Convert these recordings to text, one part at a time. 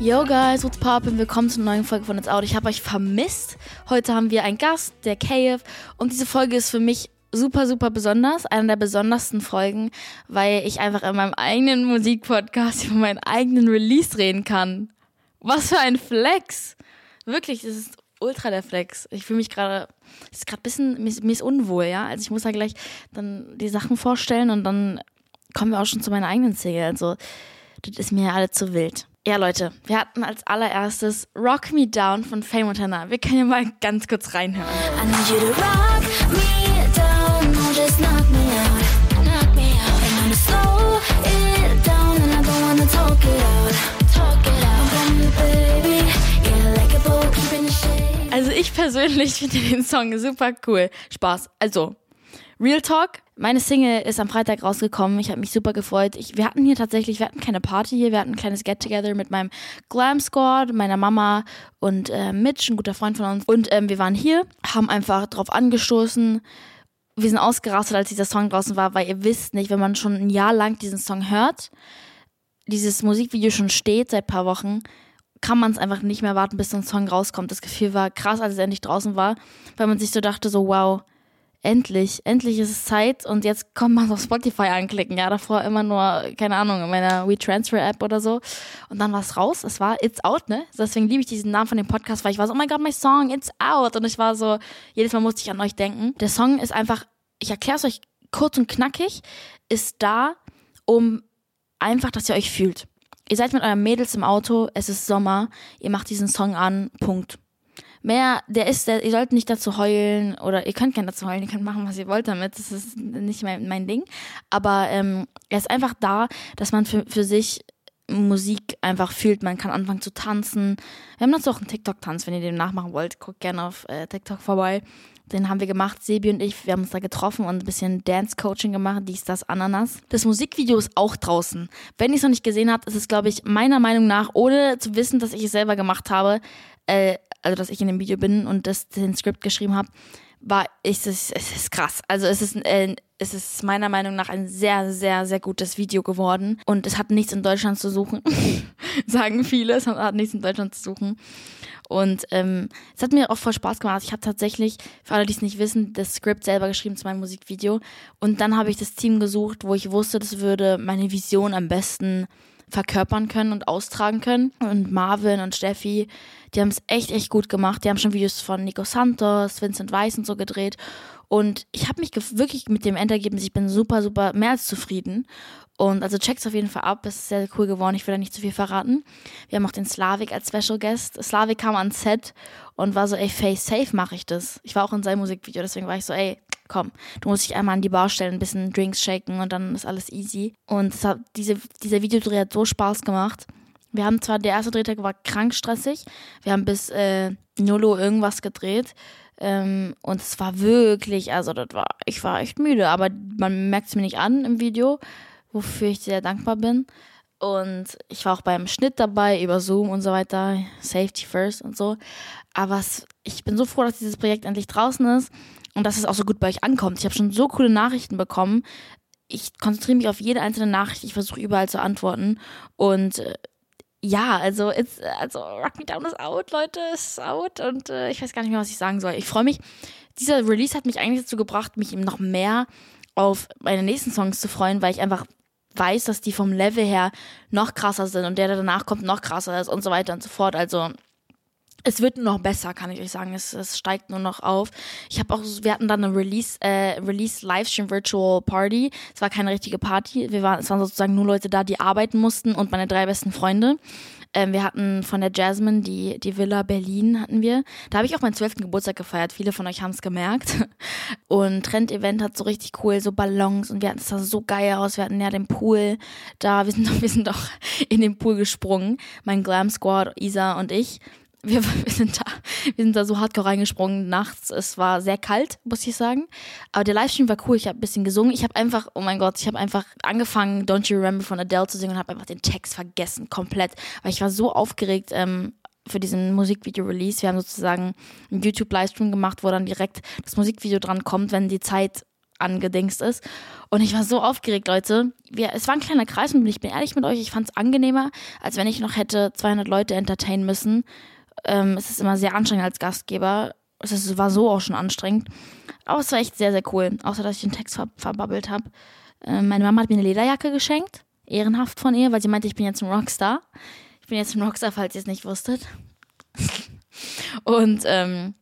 Yo guys, what's poppin'? Willkommen zur neuen Folge von It's Out. Ich habe euch vermisst. Heute haben wir einen Gast, der KF. Und diese Folge ist für mich super, super besonders. Eine der besondersten Folgen, weil ich einfach in meinem eigenen Musikpodcast über meinen eigenen Release reden kann. Was für ein Flex! Wirklich, das ist ultra der Flex. Ich fühle mich gerade, ist gerade ein bisschen, mir, mir ist unwohl, ja. Also ich muss da gleich dann die Sachen vorstellen und dann kommen wir auch schon zu meiner eigenen Single. Also, das ist mir ja alle zu wild. Ja, Leute, wir hatten als allererstes Rock Me Down von Fame Montana. Wir können ja mal ganz kurz reinhören. I need you to rock me down, no, just knock me out, knock me out. And I'm slow it down and I don't wanna talk it out, talk it out. baby, yeah, like a boat keeping the shade. Also ich persönlich finde den Song super cool. Spaß. Also, Real Talk, meine Single ist am Freitag rausgekommen. Ich habe mich super gefreut. Ich, wir hatten hier tatsächlich, wir hatten keine Party hier, wir hatten ein kleines Get-Together mit meinem Glam Squad, meiner Mama und äh, Mitch, ein guter Freund von uns. Und ähm, wir waren hier, haben einfach drauf angestoßen. Wir sind ausgerastet, als dieser Song draußen war, weil ihr wisst nicht, wenn man schon ein Jahr lang diesen Song hört, dieses Musikvideo schon steht seit paar Wochen, kann man es einfach nicht mehr warten, bis so ein Song rauskommt. Das Gefühl war krass, als es endlich draußen war, weil man sich so dachte, so wow, endlich, endlich ist es Zeit und jetzt kommt man auf Spotify anklicken. Ja, davor immer nur, keine Ahnung, in meiner WeTransfer-App oder so. Und dann war es raus. Es war It's Out, ne? Deswegen liebe ich diesen Namen von dem Podcast, weil ich war so, oh mein Gott, mein Song, It's Out. Und ich war so, jedes Mal musste ich an euch denken. Der Song ist einfach, ich erkläre es euch kurz und knackig, ist da, um einfach, dass ihr euch fühlt. Ihr seid mit euren Mädels im Auto, es ist Sommer, ihr macht diesen Song an, Punkt mehr, der ist, der, ihr sollt nicht dazu heulen oder ihr könnt gerne dazu heulen, ihr könnt machen, was ihr wollt damit, das ist nicht mein, mein Ding. Aber ähm, er ist einfach da, dass man für, für sich Musik einfach fühlt, man kann anfangen zu tanzen. Wir haben dazu auch einen TikTok-Tanz, wenn ihr den nachmachen wollt, guckt gerne auf äh, TikTok vorbei. Den haben wir gemacht, Sebi und ich, wir haben uns da getroffen und ein bisschen Dance-Coaching gemacht, dies, das, Ananas. Das Musikvideo ist auch draußen. Wenn ihr es noch nicht gesehen habt, ist es, glaube ich, meiner Meinung nach, ohne zu wissen, dass ich es selber gemacht habe, äh, also dass ich in dem Video bin und das den Skript geschrieben habe, war ist es, es ist krass. Also es ist äh, es ist meiner Meinung nach ein sehr sehr sehr gutes Video geworden und es hat nichts in Deutschland zu suchen, sagen viele. Es hat nichts in Deutschland zu suchen und ähm, es hat mir auch voll Spaß gemacht. Ich habe tatsächlich für alle, die es nicht wissen, das Skript selber geschrieben zu meinem Musikvideo und dann habe ich das Team gesucht, wo ich wusste, das würde meine Vision am besten verkörpern können und austragen können. Und Marvin und Steffi, die haben es echt, echt gut gemacht. Die haben schon Videos von Nico Santos, Vincent Weiss und so gedreht. Und ich habe mich wirklich mit dem Endergebnis, ich bin super, super mehr als zufrieden. Und also check's auf jeden Fall ab, es ist sehr cool geworden, ich will da nicht zu viel verraten. Wir haben auch den Slavik als Special Guest. Slavik kam ans Set und war so, ey, face safe mache ich das. Ich war auch in seinem Musikvideo, deswegen war ich so, ey, komm, du musst dich einmal an die Bar stellen, ein bisschen Drinks shaken und dann ist alles easy. Und hat, diese, dieser Videodreh hat so Spaß gemacht. Wir haben zwar, der erste Drehtag war krank stressig, wir haben bis äh, Nolo irgendwas gedreht. Ähm, und es war wirklich, also das war, ich war echt müde, aber man merkt es mir nicht an im Video, wofür ich sehr dankbar bin. Und ich war auch beim Schnitt dabei, über Zoom und so weiter, Safety First und so. Aber es, ich bin so froh, dass dieses Projekt endlich draußen ist und dass es auch so gut bei euch ankommt. Ich habe schon so coole Nachrichten bekommen. Ich konzentriere mich auf jede einzelne Nachricht. Ich versuche überall zu antworten. Und äh, ja, also, it's, also Rock Me Down ist out, Leute, ist out. Und äh, ich weiß gar nicht mehr, was ich sagen soll. Ich freue mich. Dieser Release hat mich eigentlich dazu gebracht, mich eben noch mehr auf meine nächsten Songs zu freuen, weil ich einfach weiß, dass die vom Level her noch krasser sind und der, der danach kommt, noch krasser ist und so weiter und so fort. Also es wird nur noch besser, kann ich euch sagen. Es, es steigt nur noch auf. Ich habe auch, wir hatten dann eine Release, äh, Release Livestream Virtual Party. Es war keine richtige Party. Wir waren, es waren sozusagen nur Leute da, die arbeiten mussten und meine drei besten Freunde. Ähm, wir hatten von der Jasmine die, die Villa Berlin hatten wir. Da habe ich auch meinen zwölften Geburtstag gefeiert. Viele von euch haben es gemerkt. Und Trend Event hat so richtig cool, so Ballons und wir hatten es sah so geil aus. Wir hatten ja den Pool da. Wir sind doch, wir sind doch in den Pool gesprungen. Mein Glam Squad, Isa und ich wir, wir, sind da, wir sind da so hardcore reingesprungen nachts. Es war sehr kalt, muss ich sagen. Aber der Livestream war cool. Ich habe ein bisschen gesungen. Ich habe einfach, oh mein Gott, ich habe einfach angefangen, Don't You Remember von Adele zu singen und habe einfach den Text vergessen, komplett. Weil ich war so aufgeregt ähm, für diesen Musikvideo-Release. Wir haben sozusagen einen YouTube-Livestream gemacht, wo dann direkt das Musikvideo dran kommt, wenn die Zeit angedingst ist. Und ich war so aufgeregt, Leute. Wir, es war ein kleiner Kreis und ich bin ehrlich mit euch, ich fand es angenehmer, als wenn ich noch hätte 200 Leute entertainen müssen. Ähm, es ist immer sehr anstrengend als Gastgeber. Es ist, war so auch schon anstrengend. Aber es war echt sehr, sehr cool. Außer, dass ich den Text ver verbabbelt habe. Ähm, meine Mama hat mir eine Lederjacke geschenkt. Ehrenhaft von ihr, weil sie meinte, ich bin jetzt ein Rockstar. Ich bin jetzt ein Rockstar, falls ihr es nicht wusstet. und ähm,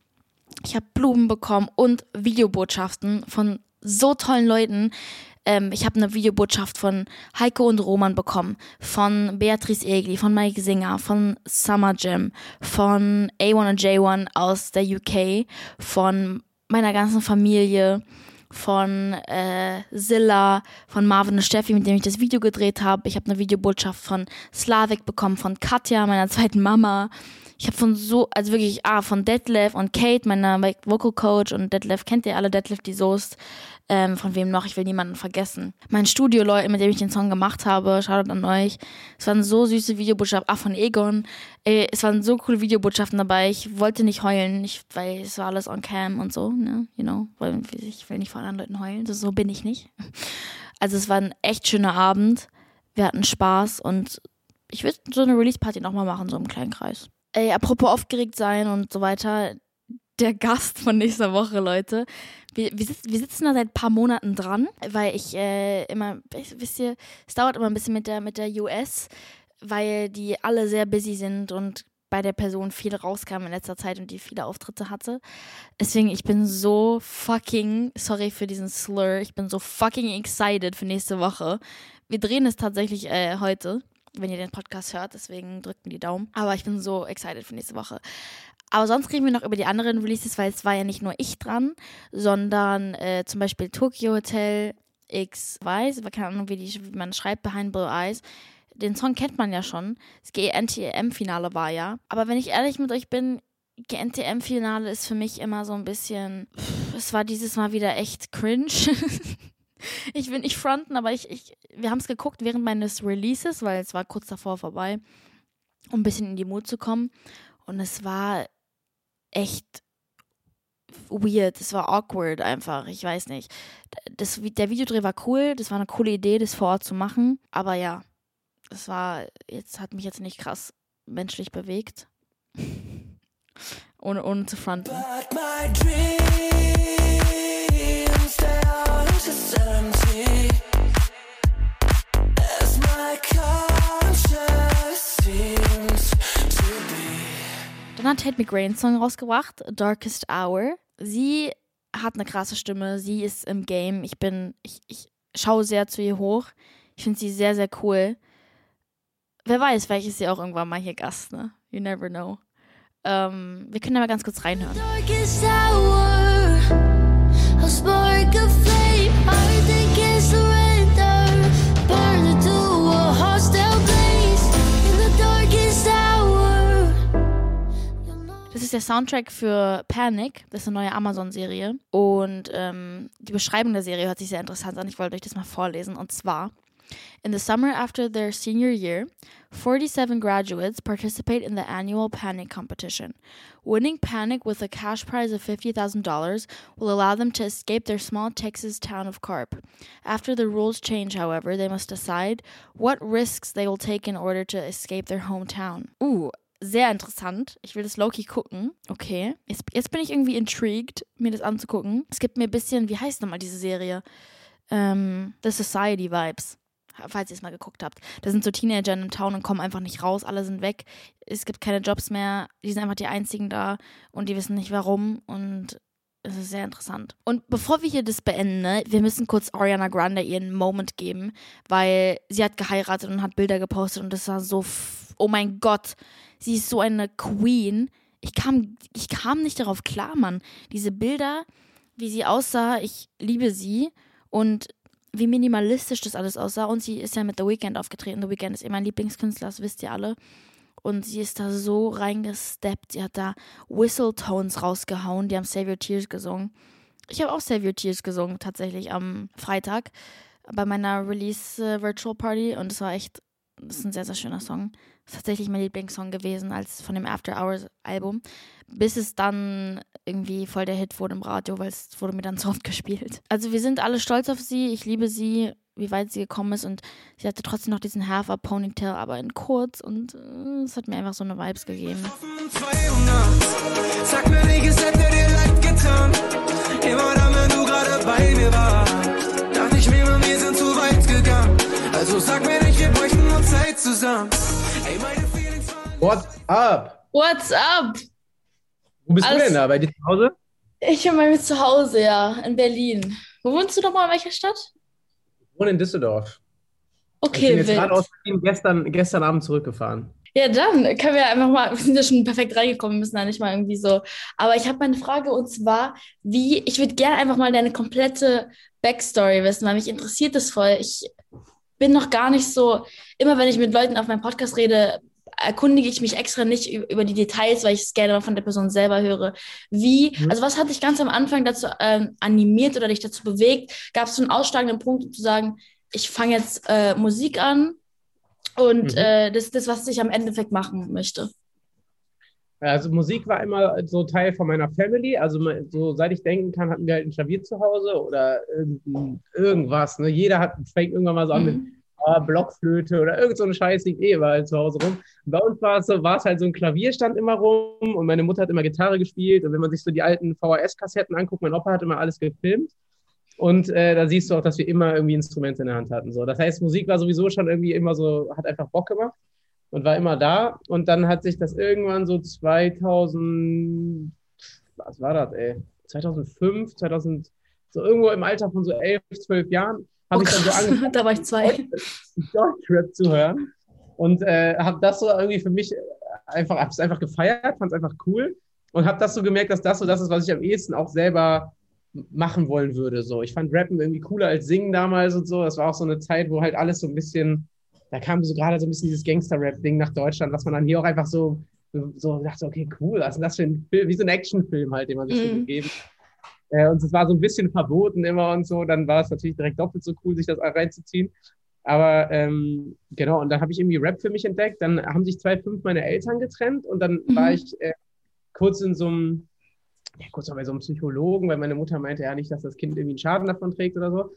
ich habe Blumen bekommen und Videobotschaften von so tollen Leuten. Ähm, ich habe eine Videobotschaft von Heiko und Roman bekommen, von Beatrice Egli, von Mike Singer, von Summer Jam, von A1 und J1 aus der UK, von meiner ganzen Familie, von äh, Zilla, von Marvin und Steffi, mit dem ich das Video gedreht habe. Ich habe eine Videobotschaft von Slavik bekommen, von Katja, meiner zweiten Mama. Ich habe von so, also wirklich, ah, von Detlef und Kate, meiner Vocal Coach und Detlef, kennt ihr alle Detlef die Soest? Ähm, von wem noch? Ich will niemanden vergessen. Mein Studio, Leute, mit dem ich den Song gemacht habe, schaut an euch. Es waren so süße Videobotschaften. Ah, von Egon. Ey, es waren so coole Videobotschaften dabei. Ich wollte nicht heulen, ich, weil es war alles on cam und so, ne? You know, ich will nicht von anderen Leuten heulen. So bin ich nicht. Also es war ein echt schöner Abend. Wir hatten Spaß und ich würde so eine Release-Party nochmal machen, so im kleinen Kreis. Ey, apropos aufgeregt sein und so weiter. Der Gast von nächster Woche, Leute. Wir, wir, sitzen, wir sitzen da seit ein paar Monaten dran, weil ich äh, immer, wisst ihr, es dauert immer ein bisschen mit der, mit der US, weil die alle sehr busy sind und bei der Person viel rauskam in letzter Zeit und die viele Auftritte hatte. Deswegen, ich bin so fucking, sorry für diesen Slur, ich bin so fucking excited für nächste Woche. Wir drehen es tatsächlich äh, heute wenn ihr den Podcast hört. Deswegen drückt mir die Daumen. Aber ich bin so excited für nächste Woche. Aber sonst reden wir noch über die anderen Releases, weil es war ja nicht nur ich dran, sondern äh, zum Beispiel Tokyo Hotel X Weiß, keine Ahnung, wie, die, wie man schreibt, Behind Blue Eyes. Den Song kennt man ja schon. Das GNTM-Finale war ja. Aber wenn ich ehrlich mit euch bin, GNTM-Finale ist für mich immer so ein bisschen. Es war dieses Mal wieder echt cringe. ich will nicht fronten, aber ich, ich wir haben es geguckt während meines Releases, weil es war kurz davor vorbei, um ein bisschen in die Mut zu kommen. Und es war echt weird, es war awkward einfach, ich weiß nicht. Das, der Videodreh war cool, das war eine coole Idee, das vor Ort zu machen, aber ja, es war, jetzt hat mich jetzt nicht krass menschlich bewegt. ohne, ohne zu fronten. But my dreams, they are dann hat Tate McRae einen Song rausgebracht, Darkest Hour. Sie hat eine krasse Stimme, sie ist im Game. Ich bin, ich, ich schaue sehr zu ihr hoch. Ich finde sie sehr, sehr cool. Wer weiß, vielleicht ist sie auch irgendwann mal hier Gast, ne? You never know. Ähm, wir können da mal ganz kurz reinhören. Darkest hour, a spark of flame, ist der Soundtrack für Panic, das ist eine neue Amazon-Serie. Und ähm, die Beschreibung der Serie hört sich sehr interessant an. Ich wollte euch das mal vorlesen. Und zwar: In the summer after their senior year, 47 graduates participate in the annual Panic competition. Winning Panic with a cash prize of $50,000 will allow them to escape their small Texas town of Carp. After the rules change, however, they must decide what risks they will take in order to escape their hometown. Ooh, sehr interessant. Ich will das Loki gucken. Okay. Jetzt, jetzt, bin ich irgendwie intrigued, mir das anzugucken. Es gibt mir ein bisschen, wie heißt nochmal diese Serie? Ähm, The Society Vibes. Falls ihr es mal geguckt habt. Da sind so Teenager in einem Town und kommen einfach nicht raus. Alle sind weg. Es gibt keine Jobs mehr. Die sind einfach die einzigen da und die wissen nicht warum. Und es ist sehr interessant. Und bevor wir hier das beenden, ne, wir müssen kurz Ariana Grande ihren Moment geben, weil sie hat geheiratet und hat Bilder gepostet und das war so, oh mein Gott, sie ist so eine Queen. Ich kam, ich kam nicht darauf klar, Mann. Diese Bilder, wie sie aussah, ich liebe sie. Und wie minimalistisch das alles aussah. Und sie ist ja mit The Weeknd aufgetreten. The Weeknd ist eh mein Lieblingskünstler, das wisst ihr alle. Und sie ist da so reingesteppt. Sie hat da Whistle Tones rausgehauen. Die haben Save Your Tears gesungen. Ich habe auch Save Your Tears gesungen, tatsächlich am Freitag bei meiner Release äh, Virtual Party. Und es war echt Das ist ein sehr, sehr schöner Song. Das ist tatsächlich mein Lieblingssong gewesen als von dem After Hours Album. Bis es dann irgendwie voll der Hit wurde im Radio, weil es wurde mir dann so oft gespielt. Also wir sind alle stolz auf sie. Ich liebe sie, wie weit sie gekommen ist. Und sie hatte trotzdem noch diesen Hafer Ponytail, aber in kurz. Und äh, es hat mir einfach so eine Vibes gegeben. 200. Sag mir nicht, es hätte dir leid getan. Immer dann, wenn du gerade bei mir warst. Dachte ich mir, wir sind zu weit gegangen. Also sag mir nicht, wir bräuchten nur Zeit zusammen. Ey, meine Feelings waren What's up? What's up? Wo bist Alles- du denn da? Bei dir zu Hause? Ich bin bei mir zu Hause, ja, in Berlin. Wo wohnst du nochmal? In welcher Stadt? Wohne in Düsseldorf. ich Okay, bin jetzt wild. gerade aus Berlin gestern, gestern Abend zurückgefahren. Ja, dann können wir einfach mal, wir sind ja schon perfekt reingekommen, wir müssen da nicht mal irgendwie so. Aber ich habe mal eine Frage und zwar, wie, ich würde gerne einfach mal deine komplette Backstory wissen, weil mich interessiert das voll. Ich bin noch gar nicht so, immer wenn ich mit Leuten auf meinem Podcast rede, erkundige ich mich extra nicht über die Details, weil ich es gerne mal von der Person selber höre. Wie, Mhm. also was hat dich ganz am Anfang dazu ähm, animiert oder dich dazu bewegt? Gab es so einen ausschlagenden Punkt, um zu sagen, ich fange jetzt äh, Musik an und Mhm. äh, das ist das, was ich am Endeffekt machen möchte. Also Musik war immer so Teil von meiner Family. Also so seit ich denken kann, hatten wir halt ein Klavier zu Hause oder irgend- irgendwas. Ne? Jeder hat, fängt irgendwann mal so an mit Mhm. Ah, Blockflöte oder irgend so ein Scheiß liegt eh überall zu Hause rum. Und bei uns war es so, war es halt so ein Klavierstand immer rum und meine Mutter hat immer Gitarre gespielt und wenn man sich so die alten VHS-Kassetten anguckt, mein Opa hat immer alles gefilmt und äh, da siehst du auch, dass wir immer irgendwie Instrumente in der Hand hatten. So. Das heißt, Musik war sowieso schon irgendwie immer so, hat einfach Bock gemacht und war immer da und dann hat sich das irgendwann so 2000, was war das, ey? 2005, 2000, so irgendwo im Alter von so 11, 12 Jahren, habe Oh, ich dann so angefangen, da war ich zwei. Deutschrap zu hören und äh, habe das so irgendwie für mich einfach, habe es einfach gefeiert, fand es einfach cool und habe das so gemerkt, dass das so das ist, was ich am ehesten auch selber machen wollen würde. So, ich fand Rappen irgendwie cooler als Singen damals und so. Das war auch so eine Zeit, wo halt alles so ein bisschen, da kam so gerade so ein bisschen dieses Gangster-Rap-Ding nach Deutschland, was man dann hier auch einfach so so dachte, okay, cool, was ist das für ein Film, wie so ein Actionfilm halt, den man sich so Mhm. gegeben. Äh, und es war so ein bisschen verboten immer und so, dann war es natürlich direkt doppelt so cool, sich das reinzuziehen. Aber ähm, genau, und dann habe ich irgendwie Rap für mich entdeckt. Dann haben sich 2005 meine Eltern getrennt und dann Mhm. war ich äh, kurz in so einem, ja, kurz mal bei so einem Psychologen, weil meine Mutter meinte ja nicht, dass das Kind irgendwie einen Schaden davon trägt oder so.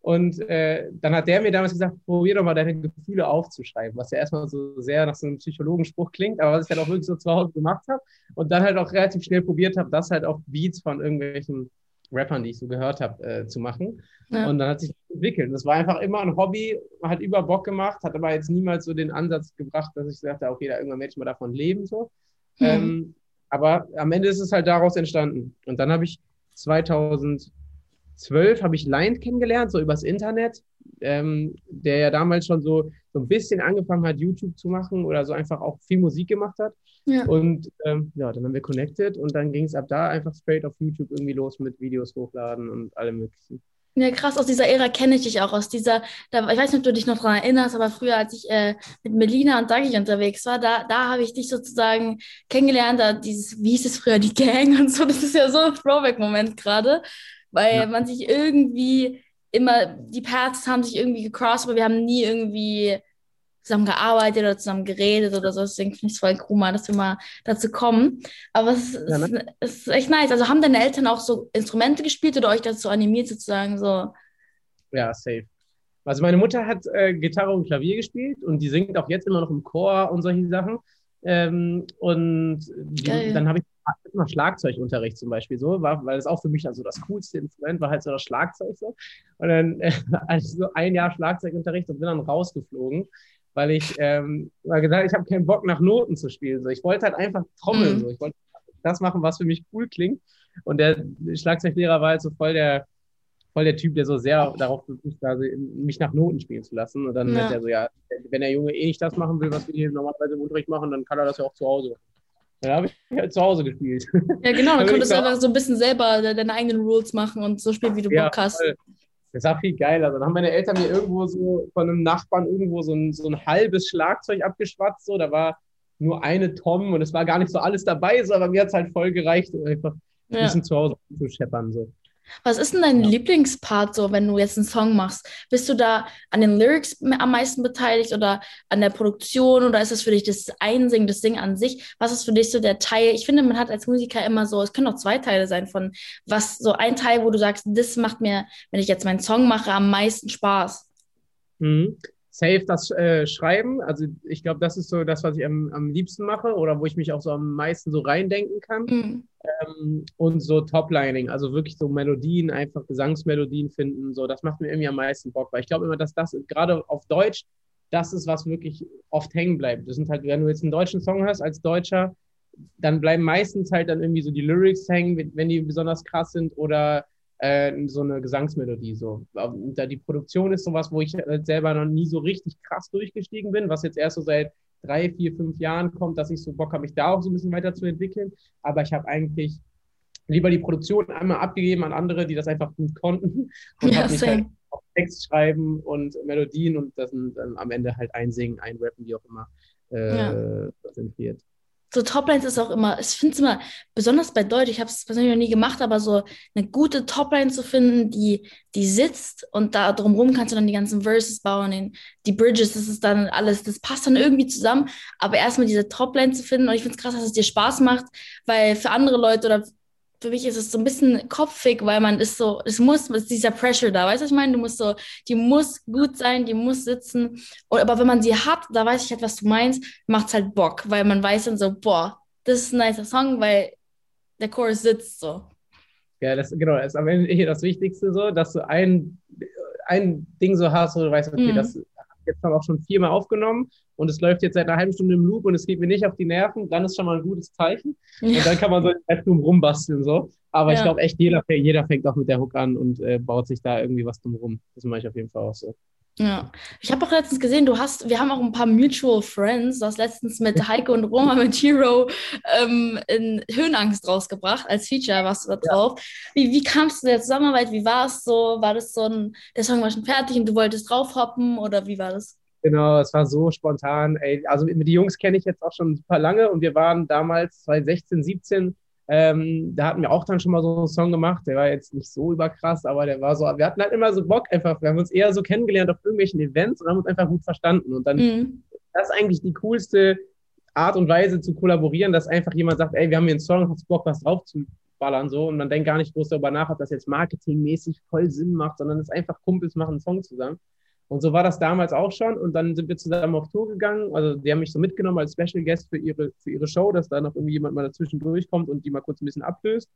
Und äh, dann hat der mir damals gesagt, probier doch mal deine Gefühle aufzuschreiben, was ja erstmal so sehr nach so einem Psychologenspruch klingt, aber was ich halt auch wirklich so zu Hause gemacht habe und dann halt auch relativ schnell probiert habe, das halt auf Beats von irgendwelchen Rappern, die ich so gehört habe, äh, zu machen. Ja. Und dann hat sich das entwickelt. Und das war einfach immer ein Hobby, hat über Bock gemacht, hat aber jetzt niemals so den Ansatz gebracht, dass ich sagte, okay, da irgendwann werde ich mal davon leben. So. Mhm. Ähm, aber am Ende ist es halt daraus entstanden. Und dann habe ich 2012 habe ich Lion kennengelernt, so übers Internet, ähm, der ja damals schon so, so ein bisschen angefangen hat, YouTube zu machen oder so einfach auch viel Musik gemacht hat. Ja. Und ähm, ja, dann haben wir connected und dann ging es ab da einfach straight auf YouTube irgendwie los mit Videos hochladen und allem möglichen. Ja, krass, aus dieser Ära kenne ich dich auch, aus dieser, da, ich weiß nicht, ob du dich noch daran erinnerst, aber früher, als ich äh, mit Melina und Dagi unterwegs war, da, da habe ich dich sozusagen kennengelernt, da dieses, wie hieß es früher, die Gang und so, das ist ja so ein Throwback-Moment gerade, weil Ja. man sich irgendwie immer, die Paths haben sich irgendwie gecrossed, aber wir haben nie irgendwie zusammen gearbeitet oder zusammen geredet oder so, deswegen finde ich es voll cool, mal, dass wir mal dazu kommen, aber es, ist- Ja, es, es ist echt nice, also haben deine Eltern auch so Instrumente gespielt oder euch dazu animiert sozusagen so, Ja, safe. Also meine Mutter hat äh, Gitarre und Klavier gespielt und die singt auch jetzt immer noch im Chor und solche Sachen. Ähm, und die, dann habe ich immer Schlagzeugunterricht zum Beispiel so, war, weil das auch für mich also das coolste Instrument war halt so das Schlagzeug so. Und dann äh, also so ein Jahr Schlagzeugunterricht und bin dann rausgeflogen, weil ich ähm, gesagt, ich habe keinen Bock nach Noten zu spielen. So. Ich wollte halt einfach trommeln. Mhm. So. Ich wollte das machen, was für mich cool klingt. Und der Schlagzeuglehrer war halt so voll der voll der Typ, der so sehr darauf beruht war, mich nach Noten spielen zu lassen. Und dann Ja. meinte er so, ja, wenn der Junge eh nicht das machen will, was wir hier normalerweise im Unterricht machen, dann kann er das ja auch zu Hause machen. Dann habe ich halt zu Hause gespielt. Ja, genau, dann konntest du einfach so ein bisschen selber de- deine eigenen Rules machen und so spielen, wie du Bock hast. voll. Das war viel geiler. Dann haben meine Eltern mir irgendwo so von einem Nachbarn irgendwo so ein, so ein halbes Schlagzeug abgeschwatzt. So. Da war nur eine Tom und es war gar nicht so alles dabei, so, aber mir hat es halt voll gereicht, einfach ein Ja. bisschen zu Hause zu scheppern. So. Was ist denn dein Lieblingspart so, wenn du jetzt einen Song machst? Bist du da an den Lyrics am meisten beteiligt oder an der Produktion oder ist es für dich das Einsingen, das Singen an sich? Was ist für dich so der Teil? Ich finde, man hat als Musiker immer so, es können auch zwei Teile sein von was, so ein Teil, wo du sagst, das macht mir, wenn ich jetzt meinen Song mache, am meisten Spaß. Mhm. Safe das äh, Schreiben, also ich glaube, das ist so das, was ich am, am liebsten mache oder wo ich mich auch so am meisten so reindenken kann. Mhm. Ähm, und so Toplining, also wirklich so Melodien, einfach Gesangsmelodien finden, so, das macht mir irgendwie am meisten Bock, weil ich glaube immer, dass das gerade auf Deutsch, das ist, was wirklich oft hängen bleibt. Das sind halt, wenn du jetzt einen deutschen Song hast als Deutscher, dann bleiben meistens halt dann irgendwie so die Lyrics hängen, wenn die besonders krass sind oder äh, so eine Gesangsmelodie. So. Und da die Produktion ist sowas, wo ich halt selber noch nie so richtig krass durchgestiegen bin, was jetzt erst so seit drei, vier, fünf Jahren kommt, dass ich so Bock habe, mich da auch so ein bisschen weiterzuentwickeln. Aber ich habe eigentlich lieber die Produktion einmal abgegeben an andere, die das einfach gut konnten und Ja, mich halt auf Text schreiben und Melodien und das dann am Ende halt einsingen, einrappen, wie auch immer, äh, konzentriert. So Toplines ist auch immer, ich finde es immer, besonders bei Deutsch, ich habe es persönlich noch nie gemacht, aber so eine gute Topline zu finden, die, die sitzt und da drumherum kannst du dann die ganzen Verses bauen, den, die Bridges, das ist dann alles, das passt dann irgendwie zusammen, aber erstmal diese Topline zu finden und ich finde es krass, dass es dir Spaß macht, weil für andere Leute oder für mich ist es so ein bisschen kopfig, weil man ist so, es muss, es ist dieser Pressure da, weißt du, was ich meine? Du musst so, die muss gut sein, die muss sitzen. Und, aber wenn man sie hat, da weiß ich halt, was du meinst, macht's halt Bock, weil man weiß dann so, boah, das ist ein nicer Song, weil der Chorus sitzt so. Ja, das, genau, das ist am Ende hier das Wichtigste so, dass du ein, ein Ding so hast, wo du weißt, okay, Mhm. das habe ich jetzt auch schon viermal aufgenommen und es läuft jetzt seit einer halben Stunde im Loop und es geht mir nicht auf die Nerven, dann ist schon mal ein gutes Zeichen. Ja. Und dann kann man so erst drum rumbasteln so. Aber ich Ja. glaube echt, jeder, jeder fängt auch mit der Hook an und äh, baut sich da irgendwie was drum rum. Das mache ich auf jeden Fall auch so. Ja, ich habe auch letztens gesehen, du hast, wir haben auch ein paar Mutual Friends, du hast letztens mit Heike und Roma mit Hero ähm, in Höhenangst rausgebracht, als Feature warst du da drauf. Wie, wie kamst du der Zusammenarbeit? Wie war es so? War das so ein, der Song war schon fertig und du wolltest draufhoppen oder wie war das? Genau, es war so spontan. Ey, also die Jungs kenne ich jetzt auch schon super lange und wir waren damals 2016, 17. Ähm, da hatten wir auch dann schon mal so einen Song gemacht. Der war jetzt nicht so überkrass, aber der war so. Wir hatten halt immer so Bock einfach. Wir haben uns eher so kennengelernt auf irgendwelchen Events und haben uns einfach gut verstanden. Und dann Mhm. das ist eigentlich die coolste Art und Weise zu kollaborieren, dass einfach jemand sagt, ey, wir haben hier einen Song, hast Bock, was drauf zu ballern so und man denkt gar nicht groß darüber nach, ob das jetzt marketingmäßig voll Sinn macht, sondern es ist einfach Kumpels machen einen Song zusammen. Und so war das damals auch schon. Und dann sind wir zusammen auf Tour gegangen. Also die haben mich so mitgenommen als Special Guest für ihre, für ihre Show, dass da noch irgendwie jemand mal dazwischen durchkommt und die mal kurz ein bisschen ablöst.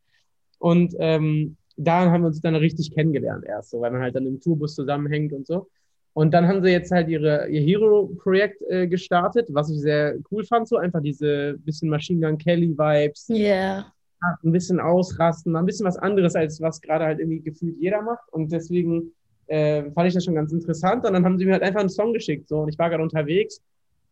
Und ähm, da haben wir uns dann richtig kennengelernt erst, so, weil man halt dann im Tourbus zusammenhängt und so. Und dann haben sie jetzt halt ihre, ihr Hero-Projekt äh, gestartet, was ich sehr cool fand, so einfach diese bisschen Machine Gun Kelly-Vibes, Yeah. ein bisschen ausrasten, mal ein bisschen was anderes, als was gerade halt irgendwie gefühlt jeder macht. Und deswegen äh, fand ich das schon ganz interessant. Und dann haben sie mir halt einfach einen Song geschickt. So, und ich war gerade unterwegs,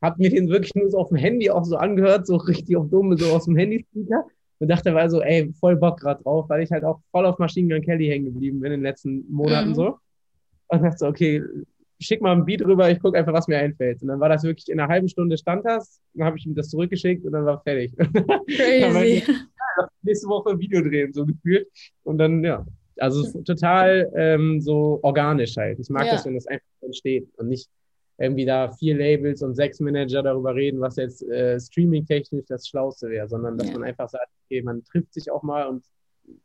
habe mir den wirklich nur so auf dem Handy auch so angehört, so richtig auf dumme, so aus dem Handy-Speaker. Und dachte war so, ey, voll Bock gerade drauf, weil ich halt auch voll auf Machine Gun Kelly hängen geblieben bin in den letzten Monaten Mhm. so. Und dachte so, okay, schick mal ein Beat rüber, ich gucke einfach, was mir einfällt. Und dann war das wirklich in einer halben Stunde stand das, dann habe ich ihm das zurückgeschickt und dann war fertig. Crazy. nächste Woche ein Video drehen, so gefühlt. Und dann, ja, also total ähm, so organisch halt. Ich mag Ja. das, wenn das einfach entsteht und nicht irgendwie da vier Labels und sechs Manager darüber reden, was jetzt äh, streaming-technisch das Schlauste wäre, sondern dass Ja. man einfach sagt, okay, man trifft sich auch mal und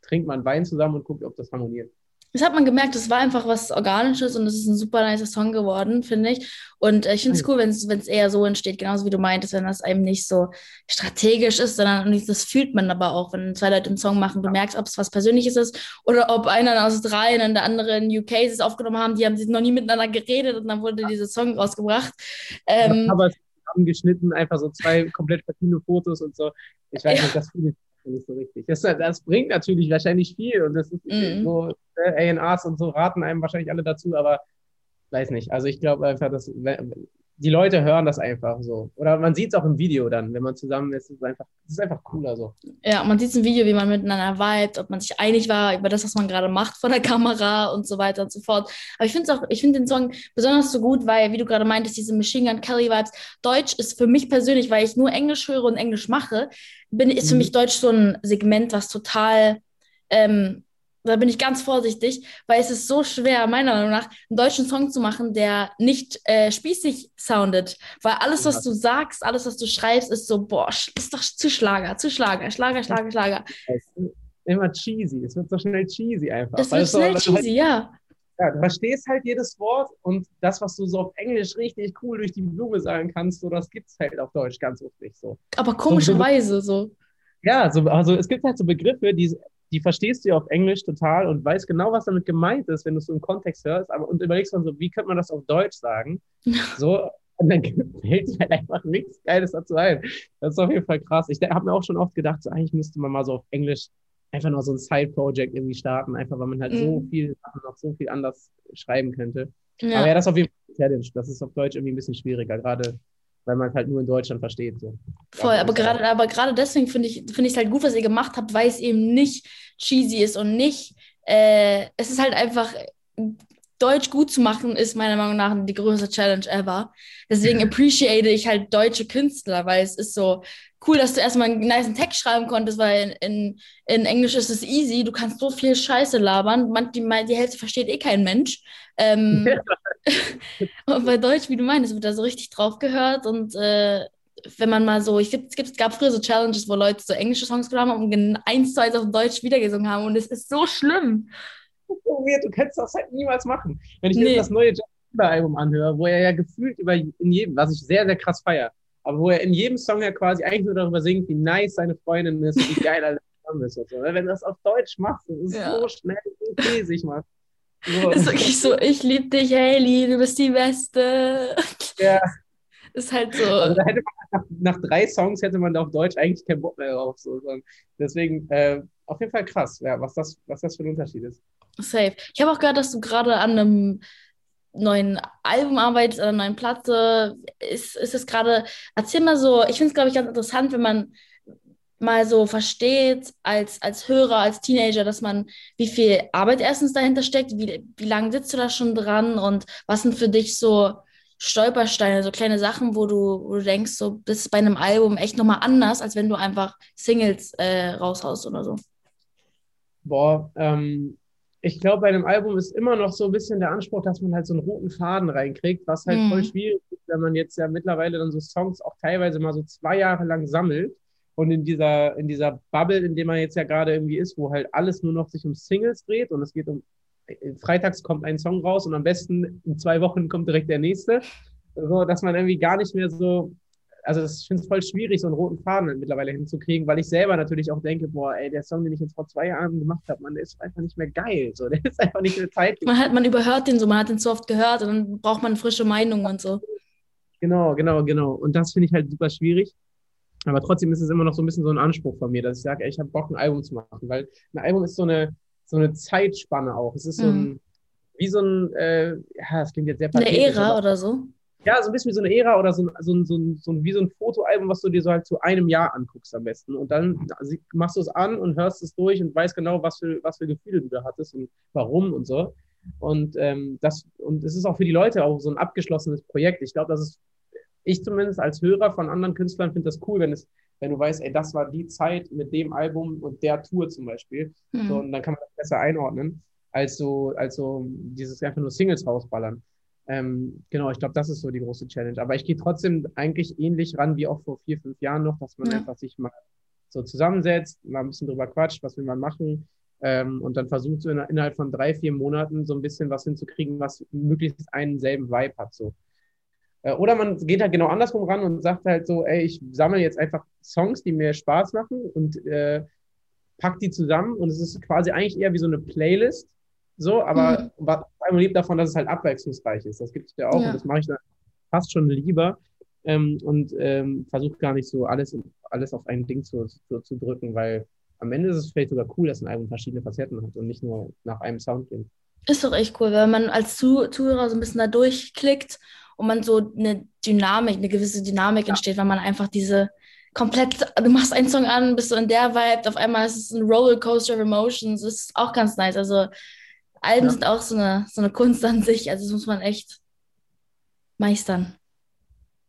trinkt mal einen Wein zusammen und guckt, ob das harmoniert. Das hat man gemerkt, es war einfach was Organisches und es ist ein super nicer Song geworden, finde ich. Und äh, ich finde es cool, wenn es wenn es eher so entsteht, genauso wie du meintest, wenn das einem nicht so strategisch ist, sondern das fühlt man aber auch, wenn zwei Leute einen Song machen. Du merkst, ob es was Persönliches ist oder ob einer in Australien und der andere in UK es aufgenommen haben, die haben sich noch nie miteinander geredet und dann wurde dieser Song rausgebracht. Ähm, Aber es zusammengeschnitten, einfach so zwei komplett verschiedene Fotos und so. Ich weiß Ja. nicht, das finde ich nicht so richtig. Das, das bringt natürlich wahrscheinlich viel und das ist Mhm. so, äh, A&Rs und so raten einem wahrscheinlich alle dazu, aber weiß nicht. Also ich glaube einfach, dass die Leute hören das einfach so. Oder man sieht es auch im Video dann, wenn man zusammen ist, ist es einfach, es ist einfach cooler so. Ja, man sieht im Video, wie man miteinander vibet, ob man sich einig war über das, was man gerade macht vor der Kamera und so weiter und so fort. Aber ich finde auch, ich finde den Song besonders so gut, weil, wie du gerade meintest, diese Machine Gun Kelly Vibes, Deutsch ist für mich persönlich, weil ich nur Englisch höre und Englisch mache, bin, ist für Mhm. mich Deutsch so ein Segment, was total, ähm, da bin ich ganz vorsichtig, weil es ist so schwer, meiner Meinung nach, einen deutschen Song zu machen, der nicht äh, spießig soundet. Weil alles, was du sagst, alles, was du schreibst, ist so, boah, ist doch zu Schlager, zu Schlager, Schlager, Schlager, Schlager. Immer cheesy. Es wird so schnell cheesy einfach. Es wird schnell cheesy, halt, ja. Ja, du verstehst halt jedes Wort und das, was du so auf Englisch richtig cool durch die Blume sagen kannst, so, das gibt es halt auf Deutsch ganz oft nicht so. Aber komischerweise so. Ja, so, also es gibt halt so Begriffe, die die verstehst du ja auf Englisch total und weißt genau, was damit gemeint ist, wenn du es so im Kontext hörst, aber und überlegst dann so, wie könnte man das auf Deutsch sagen? So, und dann fällt dir halt einfach nichts Geiles dazu ein. Das ist auf jeden Fall krass. Ich habe mir auch schon oft gedacht, so eigentlich müsste man mal so auf Englisch einfach nur so ein Side-Project irgendwie starten, einfach weil man halt mhm. so viel noch so viel anders schreiben könnte. Ja. Aber ja, das ist auf jeden Fall Challenge. Das ist auf Deutsch irgendwie ein bisschen schwieriger, gerade weil man es halt nur in Deutschland versteht. So. Voll, aber gerade, aber gerade deswegen finde ich es find halt gut, was ihr gemacht habt, weil es eben nicht cheesy ist und nicht, äh, es ist halt einfach, Deutsch gut zu machen, ist meiner Meinung nach die größte Challenge ever. Deswegen appreciate ich halt deutsche Künstler, weil es ist so cool, dass du erstmal einen nice Text schreiben konntest, weil in, in Englisch ist es easy, du kannst so viel Scheiße labern, man, die, die Hälfte versteht eh kein Mensch. Ähm, und bei Deutsch, wie du meinst, wird da so richtig drauf gehört und äh, wenn man mal so, ich gibt, es gab früher so Challenges, wo Leute so englische Songs genommen haben und eins zu eins auf Deutsch wiedergesungen haben und es ist so schlimm. So weird, du kannst das halt niemals machen. Wenn ich nee. jetzt das neue Justin Bieber-Album anhöre, wo er ja gefühlt über in jedem, was ich sehr, sehr krass feiere, aber wo er in jedem Song ja quasi eigentlich nur darüber singt, wie nice seine Freundin ist und wie geil er ist. Und so. Wenn du das auf Deutsch machst, das ist ja. so schnell, so riesig, Mann. So. Ist wirklich so, ich liebe dich, Hailey, du bist die Beste. Ja. Ist halt so. Also da hätte man nach, nach, drei Songs hätte man da auf Deutsch eigentlich keinen Bock mehr drauf. So. Deswegen äh, auf jeden Fall krass, ja, was, das, was das für ein Unterschied ist. Safe. Ich habe auch gehört, dass du gerade an einem neuen Album arbeitest, an einer neuen Platte. Ist, ist es gerade, erzähl mal so, ich finde es, glaube ich, ganz interessant, wenn man mal so versteht als, als Hörer, als Teenager, dass man, wie viel Arbeit erstens dahinter steckt, wie, wie lange sitzt du da schon dran und was sind für dich so Stolpersteine, so kleine Sachen, wo du, wo du denkst, so, das bei einem Album echt nochmal anders, als wenn du einfach Singles äh, raushaust oder so. Boah, ähm, ich glaube, bei einem Album ist immer noch so ein bisschen der Anspruch, dass man halt so einen roten Faden reinkriegt, was halt mhm. voll schwierig ist, wenn man jetzt ja mittlerweile dann so Songs auch teilweise mal so zwei Jahre lang sammelt und in dieser, in dieser Bubble, in der man jetzt ja gerade irgendwie ist, wo halt alles nur noch sich um Singles dreht und es geht um, äh, freitags kommt ein Song raus und am besten in zwei Wochen kommt direkt der nächste. So, dass man irgendwie gar nicht mehr so, also ich finde es voll schwierig, so einen roten Faden mittlerweile hinzukriegen, weil ich selber natürlich auch denke, boah, ey, der Song, den ich jetzt vor zwei Jahren gemacht habe, man, der ist einfach nicht mehr geil. So, der ist einfach nicht mehr Zeit. Man hat, man überhört den so, man hat den so oft gehört und dann braucht man frische Meinungen und so. Genau, genau, genau. Und das finde ich halt super schwierig. Aber trotzdem ist es immer noch so ein bisschen so ein Anspruch von mir, dass ich sage, ich habe Bock, ein Album zu machen. Weil ein Album ist so eine, so eine Zeitspanne auch. Es ist so ein, mhm. wie so ein, äh, ja, das klingt jetzt sehr. Eine Ära oder so? Ja, so ein bisschen wie so eine Ära oder so ein, so ein, so ein, so ein, wie so ein Fotoalbum, was du dir so halt zu einem Jahr anguckst am besten. Und dann machst du es an und hörst es durch und weißt genau, was für, was für Gefühle du da hattest und warum und so. Und ähm, das, und es ist auch für die Leute auch so ein abgeschlossenes Projekt. Ich glaube, das ist ich zumindest als Hörer von anderen Künstlern finde das cool, wenn es, wenn du weißt, ey, das war die Zeit mit dem Album und der Tour zum Beispiel. Mhm. So, und dann kann man das besser einordnen, als so, als so dieses einfach nur Singles rausballern. Ähm, genau, ich glaube, das ist so die große Challenge. Aber ich gehe trotzdem eigentlich ähnlich ran wie auch vor vier, fünf Jahren noch, dass man ja. einfach sich mal so zusammensetzt, mal ein bisschen drüber quatscht, was will man machen. Ähm, und dann versucht so in, innerhalb von drei, vier Monaten so ein bisschen was hinzukriegen, was möglichst einen selben Vibe hat. So. Äh, oder man geht halt genau andersrum ran und sagt halt so, ey, ich sammle jetzt einfach Songs, die mir Spaß machen und äh, pack die zusammen und es ist quasi eigentlich eher wie so eine Playlist. So, aber mhm. was lebt davon, dass es halt abwechslungsreich ist. Das gibt es ja auch ja. und das mache ich dann fast schon lieber ähm, und ähm, versuche gar nicht so alles, alles auf ein Ding zu, zu, zu, drücken, weil am Ende ist es vielleicht sogar cool, dass ein Album verschiedene Facetten hat und nicht nur nach einem Sound geht. Ist doch echt cool, wenn man als Zuhörer so ein bisschen da durchklickt und man so eine Dynamik, eine gewisse Dynamik ja. entsteht, weil man einfach diese komplett, du machst einen Song an, bist du in der Vibe, auf einmal ist es ein Rollercoaster of Emotions, das ist auch ganz nice. Also Alben ja. sind auch so eine, so eine Kunst an sich, also das muss man echt meistern.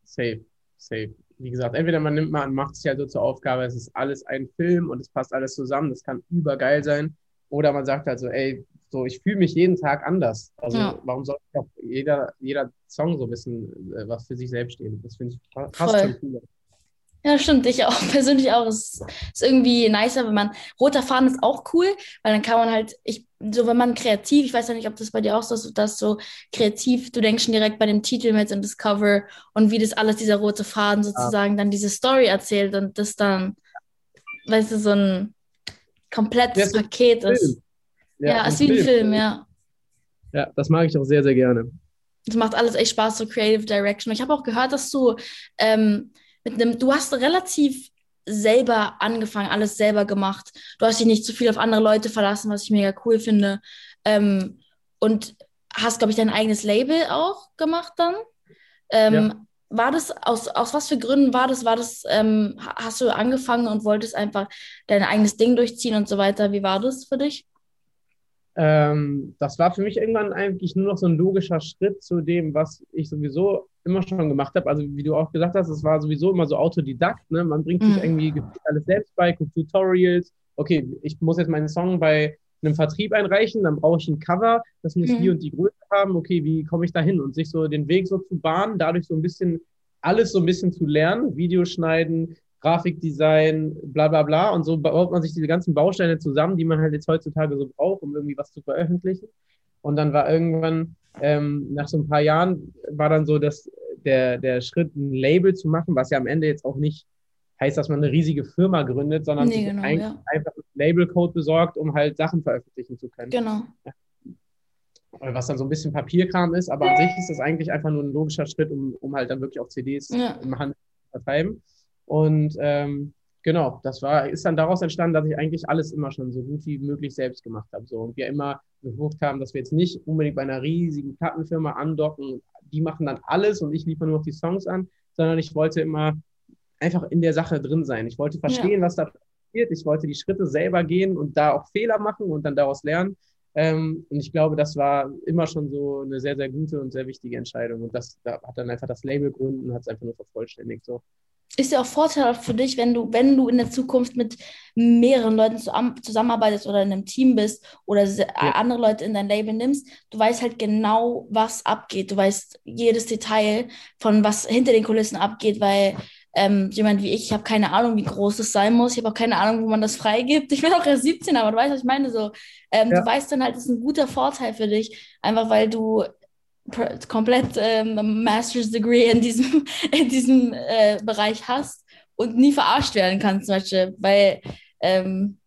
Safe, safe. Wie gesagt, entweder man nimmt mal und macht sich halt so zur Aufgabe, es ist alles ein Film und es passt alles zusammen, das kann übergeil sein. oder man sagt halt so, ey, so, ich fühle mich jeden Tag anders. Also Ja. warum soll auch jeder, jeder Song so wissen, äh, was für sich selbst steht? Das finde ich fa- fast Voll. schon cooler. Ja, stimmt, ich auch persönlich auch. Es ist irgendwie nicer, wenn man roter Faden ist auch cool, weil dann kann man halt, ich, so wenn man kreativ, ich weiß ja nicht, ob das bei dir auch so ist, dass so kreativ, du denkst schon direkt bei dem Titel mit und das Cover und wie das alles, dieser rote Faden sozusagen dann diese Story erzählt und das dann, weißt du, so ein komplettes Ja, Paket ist. Film. Ja, ein ist wie ein Film, ja. Ja, das mag ich auch sehr, sehr gerne. Es macht alles echt Spaß, so Creative Direction. Ich habe auch gehört, dass du ähm, mit einem, du hast relativ selber angefangen, alles selber gemacht. Du hast dich nicht zu viel auf andere Leute verlassen, was ich mega cool finde. Ähm, und hast, glaube ich, dein eigenes Label auch gemacht dann. Ähm, Ja. War das, aus, aus was für Gründen war das? War das, ähm, ha- hast du angefangen und wolltest einfach dein eigenes Ding durchziehen und so weiter? Wie war das für dich? Ähm, das war für mich irgendwann eigentlich nur noch so ein logischer Schritt zu dem, was ich sowieso immer schon gemacht habe. Also wie du auch gesagt hast, es war sowieso immer so Autodidakt. Ne? Man bringt sich Mhm. irgendwie alles selbst bei, guckt Tutorials. Okay, ich muss jetzt meinen Song bei einem Vertrieb einreichen, dann brauche ich ein Cover, das muss Mhm. die und die Größe haben. Okay, wie komme ich da hin? Und sich so den Weg so zu bahnen, dadurch so ein bisschen alles so ein bisschen zu lernen, Videos schneiden, Grafikdesign, bla bla bla. Und so baut man sich diese ganzen Bausteine zusammen, die man halt jetzt heutzutage so braucht, um irgendwie was zu veröffentlichen. Und dann war irgendwann, ähm, nach so ein paar Jahren, war dann so, dass der, der Schritt, ein Label zu machen, was ja am Ende jetzt auch nicht heißt, dass man eine riesige Firma gründet, sondern Nee, genau, eigentlich ja. einfach einen Labelcode besorgt, um halt Sachen veröffentlichen zu können. Genau. Was dann so ein bisschen Papierkram ist, aber an sich ist das eigentlich einfach nur ein logischer Schritt, um, um halt dann wirklich auch CDs Ja. im Handel zu vertreiben. Und ähm, genau, das war, ist dann daraus entstanden, dass ich eigentlich alles immer schon so gut wie möglich selbst gemacht habe. So. Und wir immer geguckt haben, dass wir jetzt nicht unbedingt bei einer riesigen Plattenfirma andocken, die machen dann alles und ich liefere nur noch die Songs an, sondern ich wollte immer einfach in der Sache drin sein. Ich wollte verstehen, was da passiert. Ich wollte die Schritte selber gehen und da auch Fehler machen und dann daraus lernen. Ähm, und ich glaube, das war immer schon so eine sehr, sehr gute und sehr wichtige Entscheidung. Und das da hat dann einfach das Label gegründet und hat es einfach nur vervollständigt. So. ist ja auch vorteilhaft für dich, wenn du, wenn du in der Zukunft mit mehreren Leuten zusammen, zusammenarbeitest oder in einem Team bist oder se- andere Leute in dein Label nimmst, du weißt halt genau, was abgeht. Du weißt jedes Detail von was hinter den Kulissen abgeht, weil ähm, jemand wie ich, ich habe keine Ahnung, wie groß es sein muss. Ich habe auch keine Ahnung, wo man das freigibt. Ich bin auch erst 17, aber du weißt, was ich meine. So, ähm, Ja. Du weißt dann halt, das ist ein guter Vorteil für dich, einfach weil du komplett ähm, Master's Degree in diesem, in diesem äh, Bereich hast und nie verarscht werden kannst, zum Beispiel, weil ähm,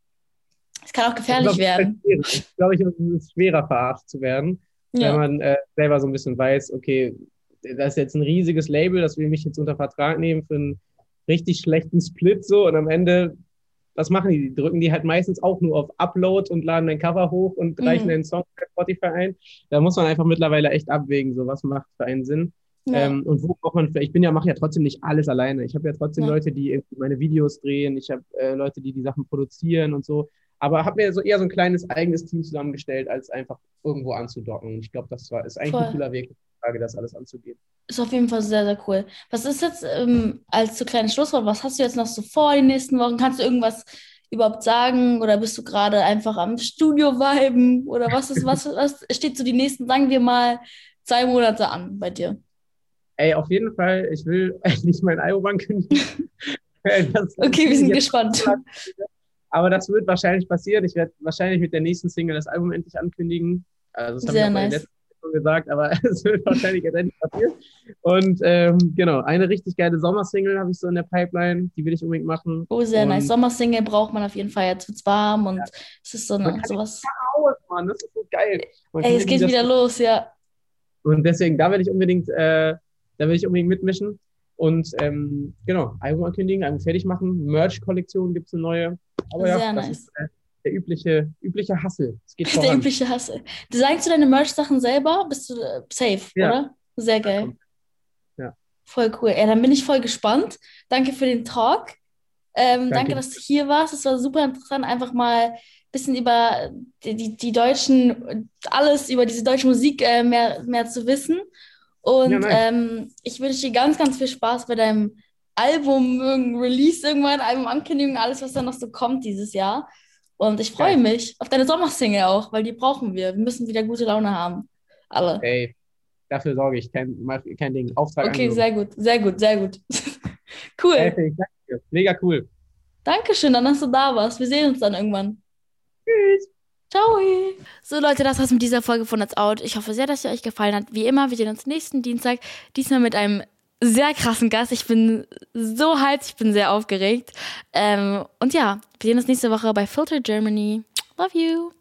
es kann auch gefährlich ich glaub, werden. Ich glaube, ich, es ist schwerer verarscht zu werden, wenn Ja, man äh, selber so ein bisschen weiß, okay, das ist jetzt ein riesiges Label, das will mich jetzt unter Vertrag nehmen für einen richtig schlechten Split so und am Ende, was machen die? Die drücken die halt meistens auch nur auf Upload und laden ein Cover hoch und Mhm. reichen den Song bei Spotify ein. Da muss man einfach mittlerweile echt abwägen, so was macht für einen Sinn. ja. Ähm, und wo braucht man, ich bin ja, mache ja trotzdem nicht alles alleine. Ich habe ja trotzdem Ja. Leute, die meine Videos drehen, ich habe äh, Leute, die die Sachen produzieren und so. Aber habe mir so eher so ein kleines eigenes Team zusammengestellt, als einfach irgendwo anzudocken. Und ich glaube, das war, ist eigentlich Voll. ein cooler Weg, Frage, das alles anzugehen. Ist auf jeden Fall sehr, sehr cool. Was ist jetzt ähm, als so kleines Schlusswort, was hast du jetzt noch so vor die nächsten Wochen? Kannst du irgendwas überhaupt sagen oder bist du gerade einfach am Studio viben oder was ist, was, was steht so die nächsten, sagen wir mal, zwei Monate an bei dir? Ey, auf jeden Fall, ich will endlich mein Album ankündigen. Okay, wir sind gespannt. Aber das wird wahrscheinlich passieren. Ich werde wahrscheinlich mit der nächsten Single das Album endlich ankündigen. Also das Sehr den nice. Schon gesagt, aber es wird wahrscheinlich jetzt endlich passieren. Und ähm, genau, eine richtig geile Sommersingle habe ich so in der Pipeline, die will ich unbedingt machen. Oh, sehr Und- nice. Sommersingle braucht man auf jeden Fall. Jetzt wird's warm und es ist so eine, sowas. Aus, Mann, das ist so geil. Man Ey, es geht wieder los, ja. Und deswegen, da will ich unbedingt, äh, da will ich unbedingt mitmischen. Und ähm, genau, Album ankündigen, Album fertig machen. Merch-Kollektion gibt es eine neue. Aber ja, Sehr das nice. ist äh, der übliche, übliche Hassel. Es geht Der voran. übliche Hassel. Designst du deine Merch-Sachen selber? Bist du äh, safe, Ja. oder? Sehr geil. Ja. Voll cool. Ja, dann bin ich voll gespannt. Danke für den Talk. Ähm, danke. Danke. dass du hier warst. Es war super interessant, einfach mal ein bisschen über die, die, die deutschen, alles über diese deutsche Musik äh, mehr, mehr zu wissen. Und Ja, ähm, ich wünsche dir ganz, ganz viel Spaß bei deinem Album, Release irgendwann, Album-Ankündigung, alles, was da noch so kommt dieses Jahr. Und ich freue mich auf deine Sommersingle auch, weil die brauchen wir. Wir müssen wieder gute Laune haben. Alle. Ey, dafür sorge ich. Kein, kein Ding. Auftrag Okay, angenommen. sehr gut, sehr gut, sehr gut. cool. Ey, ich danke dir. Mega cool. Dankeschön, dann, dass du da warst. Wir sehen uns dann irgendwann. Tschüss. Ciao. So Leute, das war's mit dieser Folge von That's Out. Ich hoffe sehr, dass sie euch gefallen hat. Wie immer, wir sehen uns nächsten Dienstag. Diesmal mit einem sehr krassen Gast. Ich bin so hyped, ich bin sehr aufgeregt. Ähm, und ja, wir sehen uns nächste Woche bei Filter Germany. Love you.